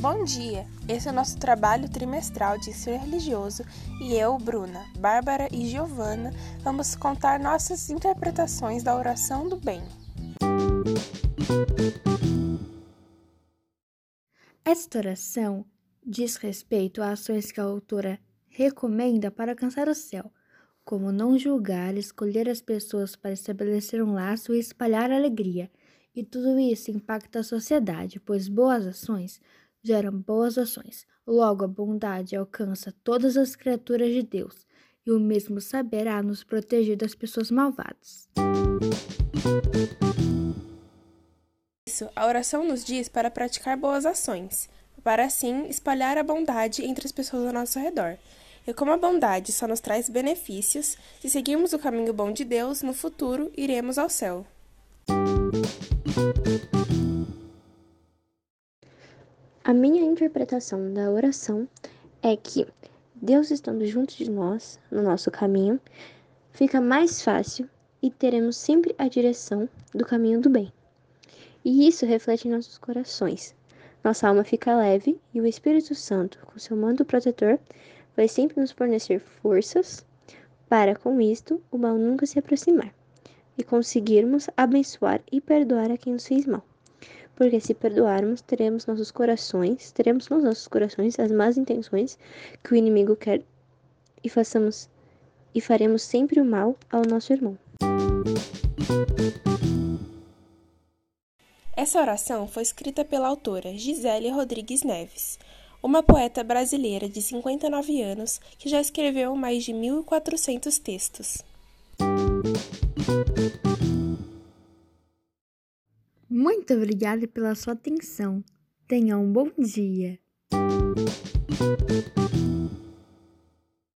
Bom dia! Esse é o nosso trabalho trimestral de ensino religioso e eu, Bruna, Bárbara e Giovana vamos contar nossas interpretações da oração do bem. Esta oração diz respeito a ações que a autora recomenda para alcançar o céu, como não julgar, escolher as pessoas para estabelecer um laço e espalhar alegria. E tudo isso impacta a sociedade, pois boas ações geram boas ações. Logo, a bondade alcança todas as criaturas de Deus, e o mesmo saberá nos proteger das pessoas malvadas. Isso, a oração nos diz para praticar boas ações, para assim espalhar a bondade entre as pessoas ao nosso redor. E como a bondade só nos traz benefícios, se seguirmos o caminho bom de Deus, no futuro iremos ao céu. A minha interpretação da oração é que Deus estando junto de nós, no nosso caminho, fica mais fácil e teremos sempre a direção do caminho do bem. E isso reflete em nossos corações. Nossa alma fica leve e o Espírito Santo, com seu manto protetor, vai sempre nos fornecer forças para, com isto, o mal nunca se aproximar e conseguirmos abençoar e perdoar a quem nos fez mal porque se perdoarmos, teremos nossos corações, teremos nos nossos corações as más intenções que o inimigo quer e façamos e faremos sempre o mal ao nosso irmão. Essa oração foi escrita pela autora Gisele Rodrigues Neves, uma poeta brasileira de 59 anos que já escreveu mais de 1.400 textos. Muito obrigada pela sua atenção. Tenha um bom dia.